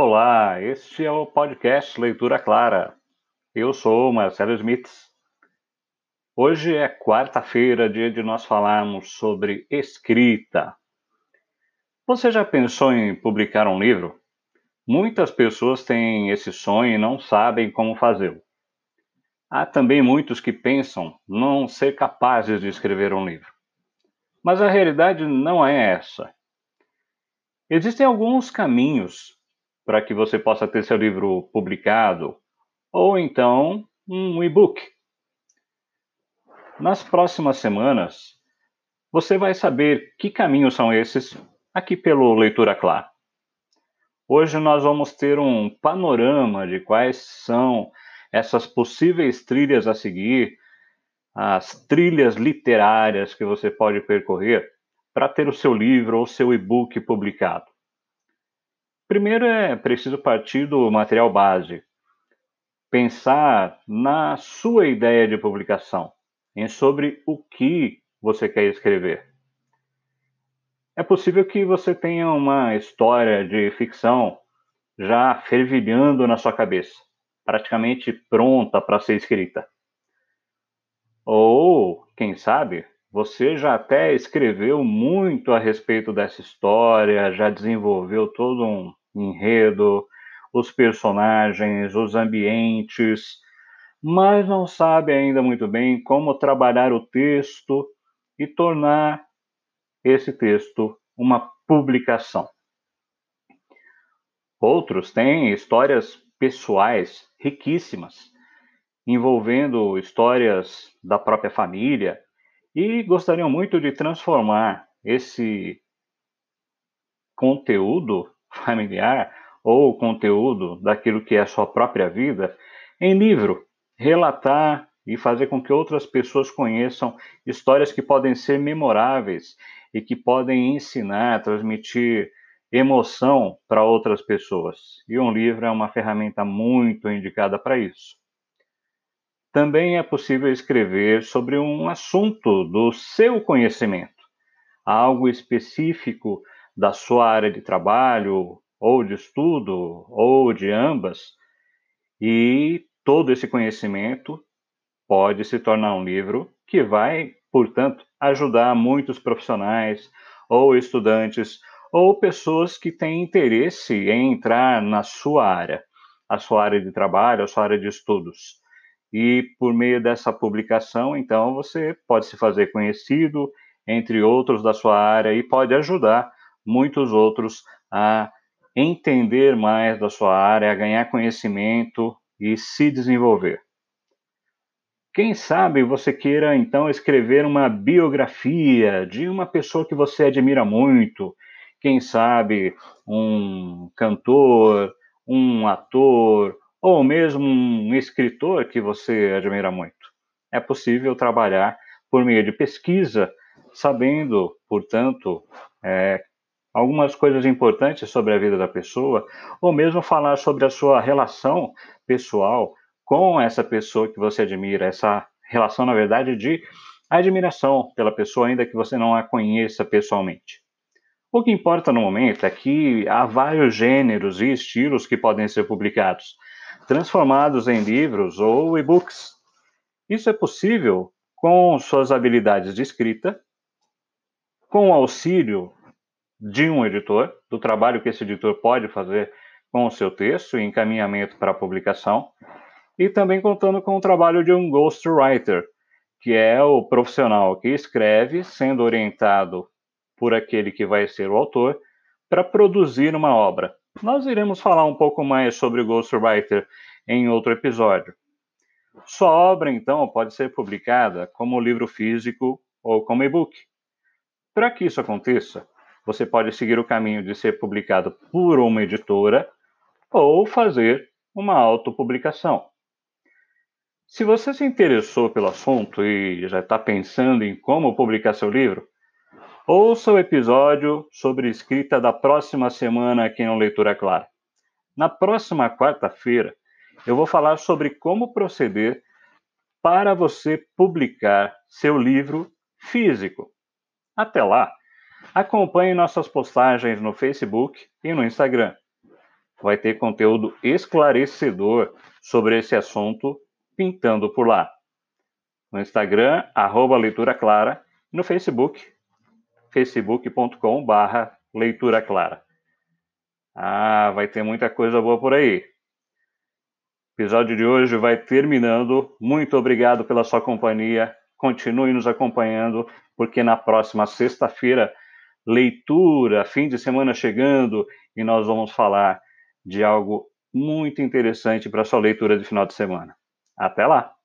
Olá, este é o podcast Leitura Clara. Eu sou Marcelo Smith. Hoje é quarta-feira, dia de nós falarmos sobre escrita. Você já pensou em publicar um livro? Muitas pessoas têm esse sonho e não sabem como fazê-lo. Há também muitos que pensam não ser capazes de escrever um livro. Mas a realidade não é essa. Existem alguns caminhos para que você possa ter seu livro publicado, ou então um e-book. Nas próximas semanas, você vai saber que caminhos são esses aqui pelo Leitura Clara. Hoje nós vamos ter um panorama de quais são essas possíveis trilhas a seguir, as trilhas literárias que você pode percorrer para ter o seu livro ou seu e-book publicado. Primeiro é preciso partir do material base, pensar na sua ideia de publicação, em sobre o que você quer escrever. É possível que você tenha uma história de ficção já fervilhando na sua cabeça, praticamente pronta para ser escrita. Ou, quem sabe, você já até escreveu muito a respeito dessa história, já desenvolveu todo um enredo, os personagens, os ambientes, mas não sabe ainda muito bem como trabalhar o texto e tornar esse texto uma publicação. Outros têm histórias pessoais riquíssimas, envolvendo histórias da própria família e gostariam muito de transformar esse conteúdo familiar ou conteúdo daquilo que é a sua própria vida em livro, relatar e fazer com que outras pessoas conheçam histórias que podem ser memoráveis e que podem ensinar, transmitir emoção para outras pessoas. E um livro é uma ferramenta muito indicada para isso. Também é possível escrever sobre um assunto do seu conhecimento, algo específico da sua área de trabalho, ou de estudo, ou de ambas, e todo esse conhecimento pode se tornar um livro que vai, portanto, ajudar muitos profissionais, ou estudantes, ou pessoas que têm interesse em entrar na sua área, a sua área de trabalho, a sua área de estudos. E por meio dessa publicação, então, você pode se fazer conhecido entre outros da sua área e pode ajudar muitos outros a entender mais da sua área, a ganhar conhecimento e se desenvolver. Quem sabe você queira então escrever uma biografia de uma pessoa que você admira muito, quem sabe um cantor, um ator ou mesmo um escritor que você admira muito. É possível trabalhar por meio de pesquisa, sabendo, portanto, é, algumas coisas importantes sobre a vida da pessoa, ou mesmo falar sobre a sua relação pessoal com essa pessoa que você admira, essa relação, na verdade, de admiração pela pessoa, ainda que você não a conheça pessoalmente. O que importa no momento é que há vários gêneros e estilos que podem ser publicados, transformados em livros ou e-books. Isso é possível com suas habilidades de escrita, com o auxílio de um editor, do trabalho que esse editor pode fazer com o seu texto e encaminhamento para publicação, e também contando com o trabalho de um ghostwriter, que é o profissional que escreve, sendo orientado por aquele que vai ser o autor, para produzir uma obra. Nós iremos falar um pouco mais sobre o ghostwriter em outro episódio. Sua obra, então, pode ser publicada como livro físico ou como e-book. Para que isso aconteça, você pode seguir o caminho de ser publicado por uma editora ou fazer uma autopublicação. Se você se interessou pelo assunto e já está pensando em como publicar seu livro, ouça o episódio sobre escrita da próxima semana aqui no Leitura Clara. Na próxima quarta-feira, eu vou falar sobre como proceder para você publicar seu livro físico. Até lá! Acompanhe nossas postagens no Facebook e no Instagram. vai ter conteúdo esclarecedor sobre esse assunto pintando por lá. No Instagram, arroba Leitura Clara, no Facebook, facebook.com barra Leitura Clara. Ah, vai ter muita coisa boa por aí. O episódio de hoje vai terminando. Muito obrigado pela sua companhia. Continue nos acompanhando, porque na próxima sexta-feira, leitura, fim de semana chegando, e nós vamos falar de algo muito interessante para sua leitura de final de semana. Até lá!